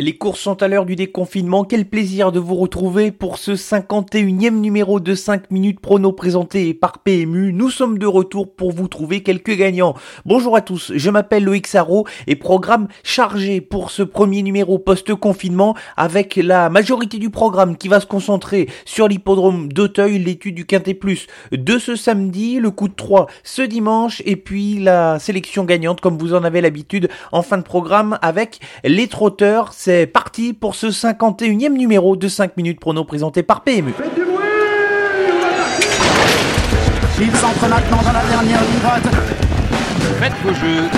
Les courses sont à l'heure du déconfinement. Quel plaisir de vous retrouver pour ce 51e numéro de 5 minutes prono présenté par PMU. Nous sommes de retour pour vous trouver quelques gagnants. Bonjour à tous, je m'appelle Loïc Sarro et programme chargé pour ce premier numéro post-confinement avec la majorité du programme qui va se concentrer sur l'hippodrome d'Auteuil, l'étude du Quintet Plus de ce samedi, le coup de 3 ce dimanche et puis la sélection gagnante comme vous en avez l'habitude en fin de programme avec les trotteurs c'est parti pour ce 51e numéro de 5 minutes prono présenté par PMU. Faites du bruit Il s'entre maintenant dans la dernière ligne droite. Faites vos jeux.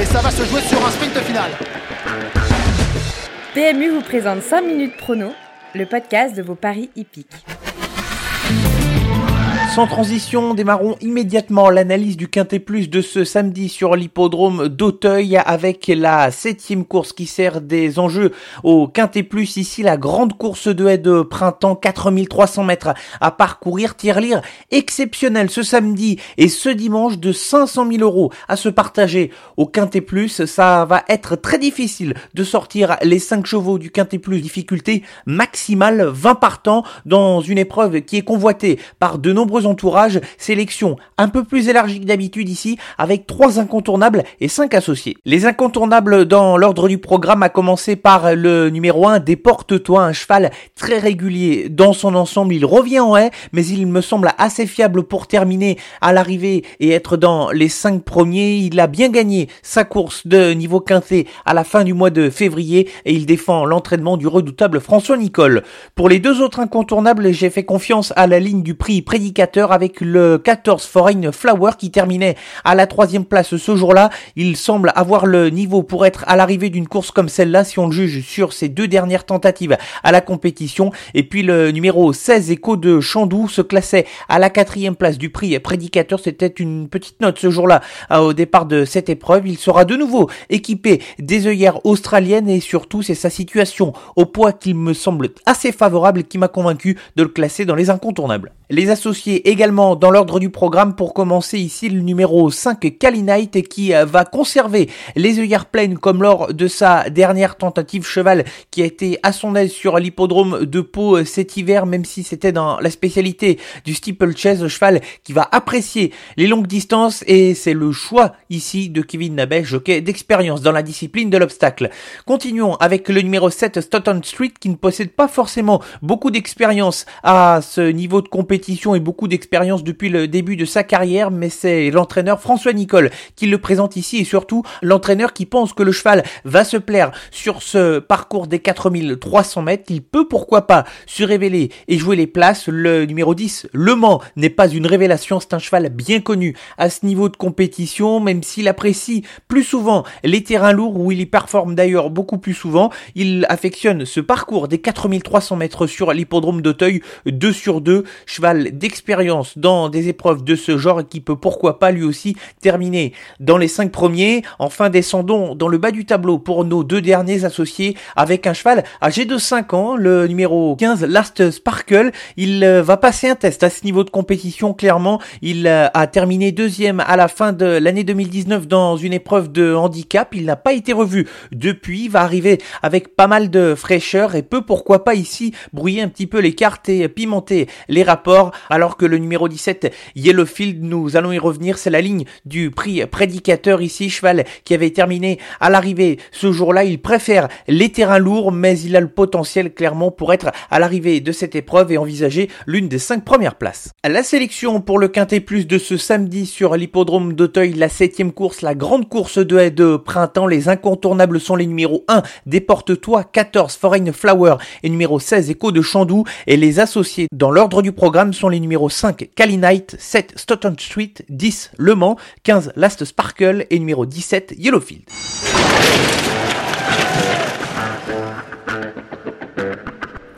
Et ça va se jouer sur un sprint final. PMU vous présente 5 minutes prono, le podcast de vos paris hippiques. Sans transition, démarrons immédiatement l'analyse du Quintet Plus de ce samedi sur l'hippodrome d'Auteuil avec la septième course qui sert des enjeux au Quintet Plus. Ici, la grande course de haie de printemps, 4300 mètres à parcourir. Tirelire exceptionnel ce samedi et ce dimanche de 500 000 euros à se partager au Quintet Plus. Ça va être très difficile de sortir les 5 chevaux du Quintet Plus. Difficulté maximale, 20 partants dans une épreuve qui est convoitée par de nombreux sélection un peu plus élargie que d'habitude ici, avec trois incontournables et cinq associés. Les incontournables dans l'ordre du programme a commencé par le numéro 1, Déporte-toi, un cheval très régulier dans son ensemble, il revient en haie, mais il me semble assez fiable pour terminer à l'arrivée et être dans les cinq premiers. Il a bien gagné sa course de niveau quintet à la fin du mois de février et il défend l'entraînement du redoutable François Nicole. Pour les deux autres incontournables, j'ai fait confiance à la ligne du prix prédicateur avec le 14 Foreign Flower qui terminait à la troisième place ce jour-là. Il semble avoir le niveau pour être à l'arrivée d'une course comme celle-là si on le juge sur ses deux dernières tentatives à la compétition. Et puis le numéro 16 Echo de Chandou se classait à la quatrième place du prix prédicateur. C'était une petite note ce jour-là euh, au départ de cette épreuve. Il sera de nouveau équipé des œillères australiennes et surtout c'est sa situation au poids qui me semble assez favorable qui m'a convaincu de le classer dans les incontournables. Les associés également dans l'ordre du programme pour commencer ici le numéro 5 Kali Knight qui euh, va conserver les œillères pleines comme lors de sa dernière tentative cheval qui a été à son aise sur l'hippodrome de Pau euh, cet hiver même si c'était dans la spécialité du steeplechase cheval qui va apprécier les longues distances et c'est le choix ici de Kevin Nabet jockey d'expérience dans la discipline de l'obstacle. Continuons avec le numéro 7 Stoughton Street qui ne possède pas forcément beaucoup d'expérience à ce niveau de compétition et beaucoup d'expérience depuis le début de sa carrière, mais c'est l'entraîneur François Nicole qui le présente ici et surtout l'entraîneur qui pense que le cheval va se plaire sur ce parcours des 4300 mètres. Il peut pourquoi pas se révéler et jouer les places. Le numéro 10, Le Mans, n'est pas une révélation, c'est un cheval bien connu à ce niveau de compétition, même s'il apprécie plus souvent les terrains lourds où il y performe d'ailleurs beaucoup plus souvent. Il affectionne ce parcours des 4300 mètres sur l'hippodrome d'Auteuil 2 sur 2. Cheval d'expérience dans des épreuves de ce genre et qui peut pourquoi pas lui aussi terminer dans les cinq premiers. Enfin, descendons dans le bas du tableau pour nos deux derniers associés avec un cheval âgé de 5 ans, le numéro 15, Last Sparkle. Il euh, va passer un test à ce niveau de compétition, clairement. Il euh, a terminé deuxième à la fin de l'année 2019 dans une épreuve de handicap. Il n'a pas été revu depuis, il va arriver avec pas mal de fraîcheur et peut pourquoi pas ici brouiller un petit peu les cartes et pimenter les rapports alors que le numéro 17, Yellowfield, nous allons y revenir, c'est la ligne du prix prédicateur ici, cheval qui avait terminé à l'arrivée. Ce jour-là, il préfère les terrains lourds, mais il a le potentiel clairement pour être à l'arrivée de cette épreuve et envisager l'une des cinq premières places. La sélection pour le Quintet Plus de ce samedi sur l'hippodrome d'Auteuil, la septième course, la grande course de haie de printemps, les incontournables sont les numéros 1, Déporte-toi, 14, Foreign Flower et numéro 16, Echo de Chandou. Et les associés dans l'ordre du programme sont les numéros 5 Cali Knight, 7 Stoughton Street, 10 Le Mans, 15 Last Sparkle et numéro 17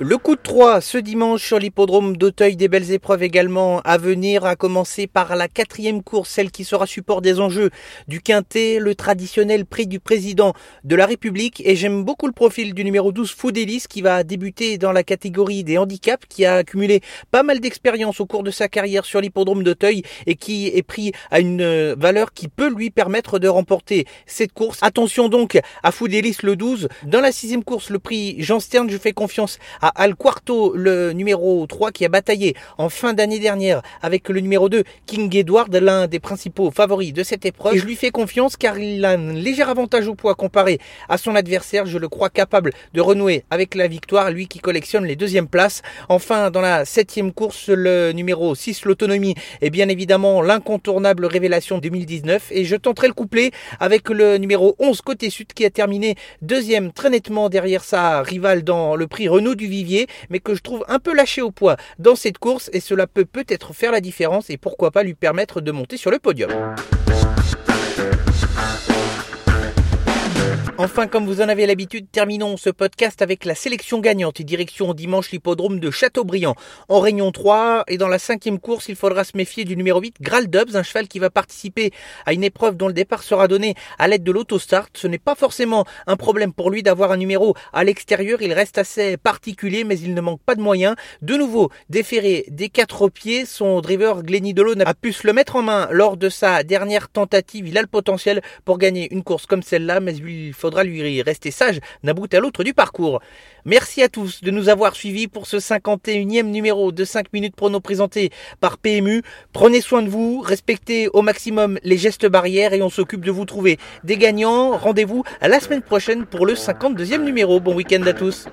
Le coup de 3 ce dimanche sur l'hippodrome d'Auteuil, des belles épreuves également à venir, à commencer par la quatrième course, celle qui sera support des enjeux du Quintet, le traditionnel prix du président de la République. Et j'aime beaucoup le profil du numéro 12, Foudelis, qui va débuter dans la catégorie des handicaps, qui a accumulé pas mal d'expérience au cours de sa carrière sur l'hippodrome d'Auteuil et qui est pris à une euh, valeur qui peut lui permettre de remporter cette course. Attention donc à Foudelis le 12. Dans la sixième course, le prix Jean Stern, je fais confiance à Al Quarto, le numéro 3 qui a bataillé en fin d'année dernière avec le numéro 2 King Edward, l'un des principaux favoris de cette épreuve. Et je lui fais confiance car il a un léger avantage au poids comparé à son adversaire. Je le crois capable de renouer avec la victoire, lui qui collectionne les deuxièmes places. Enfin, dans la septième course, le numéro 6, l'autonomie, est bien évidemment l'incontournable révélation 2019 et je tenterai le couplet avec le numéro 11 côté sud qui a terminé deuxième très nettement derrière sa rivale dans le prix Renault du mais que je trouve un peu lâché au poids dans cette course et cela peut peut-être faire la différence et pourquoi pas lui permettre de monter sur le podium. Enfin, comme vous en avez l'habitude, terminons ce podcast avec la sélection gagnante et direction dimanche l'hippodrome de Châteaubriand. En Réunion 3 et dans la cinquième course, il faudra se méfier du numéro 8, Graal Dubs, un cheval qui va participer à une épreuve dont le départ sera donné à l'aide de l'autostart. Ce n'est pas forcément un problème pour lui d'avoir un numéro à l'extérieur. Il reste assez particulier, mais il ne manque pas de moyens. De nouveau, déféré des quatre pieds, son driver Glenny Dolon a pu se le mettre en main lors de sa dernière tentative. Il a le potentiel pour gagner une course comme celle-là, mais il faut faudra lui rester sage d'un bout à l'autre du parcours. Merci à tous de nous avoir suivis pour ce 51e numéro de 5 minutes prono présenté par PMU. Prenez soin de vous, respectez au maximum les gestes barrières et on s'occupe de vous trouver des gagnants. Rendez-vous à la semaine prochaine pour le 52e numéro. Bon week-end à tous.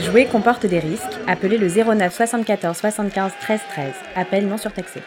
Jouer comporte des risques. Appelez le 09 74 75 13 13. Appel non surtaxé.